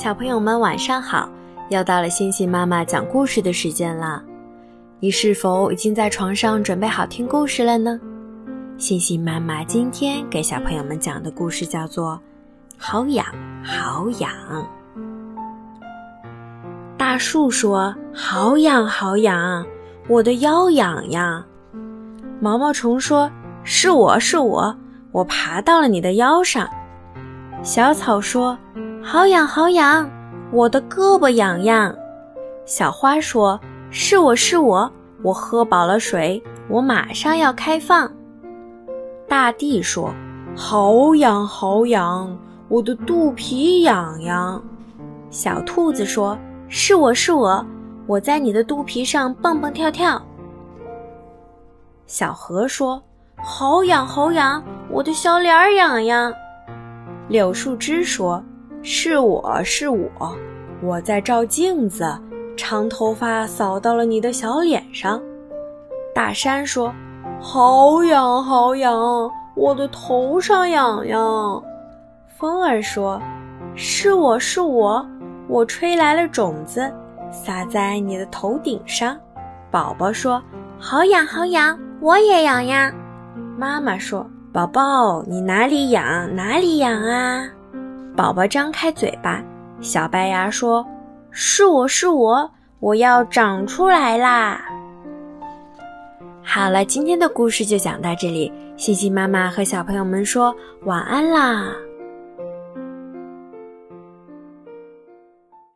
小朋友们晚上好！又到了星星妈妈讲故事的时间了，你是否已经在床上准备好听故事了呢？星星妈妈今天给小朋友们讲的故事叫做《好痒好痒》。大树说：“好痒好痒，我的腰痒痒。”毛毛虫说：“是我是我，我爬到了你的腰上。”小草说。好痒好痒，我的胳膊痒痒。小花说：“是我是我，我喝饱了水，我马上要开放。”大地说：“好痒好痒，我的肚皮痒痒。”小兔子说：“是我是我，我在你的肚皮上蹦蹦跳跳。”小河说：“好痒好痒，我的小脸儿痒痒。”柳树枝说。是我是我，我在照镜子，长头发扫到了你的小脸上。大山说：“好痒好痒，我的头上痒痒。”风儿说：“是我是我，我吹来了种子，撒在你的头顶上。”宝宝说：“好痒好痒，我也痒痒。”妈妈说：“宝宝，你哪里痒哪里痒啊？”宝宝张开嘴巴，小白牙说：“是我是我，我要长出来啦！”好了，今天的故事就讲到这里，西西妈妈和小朋友们说晚安啦。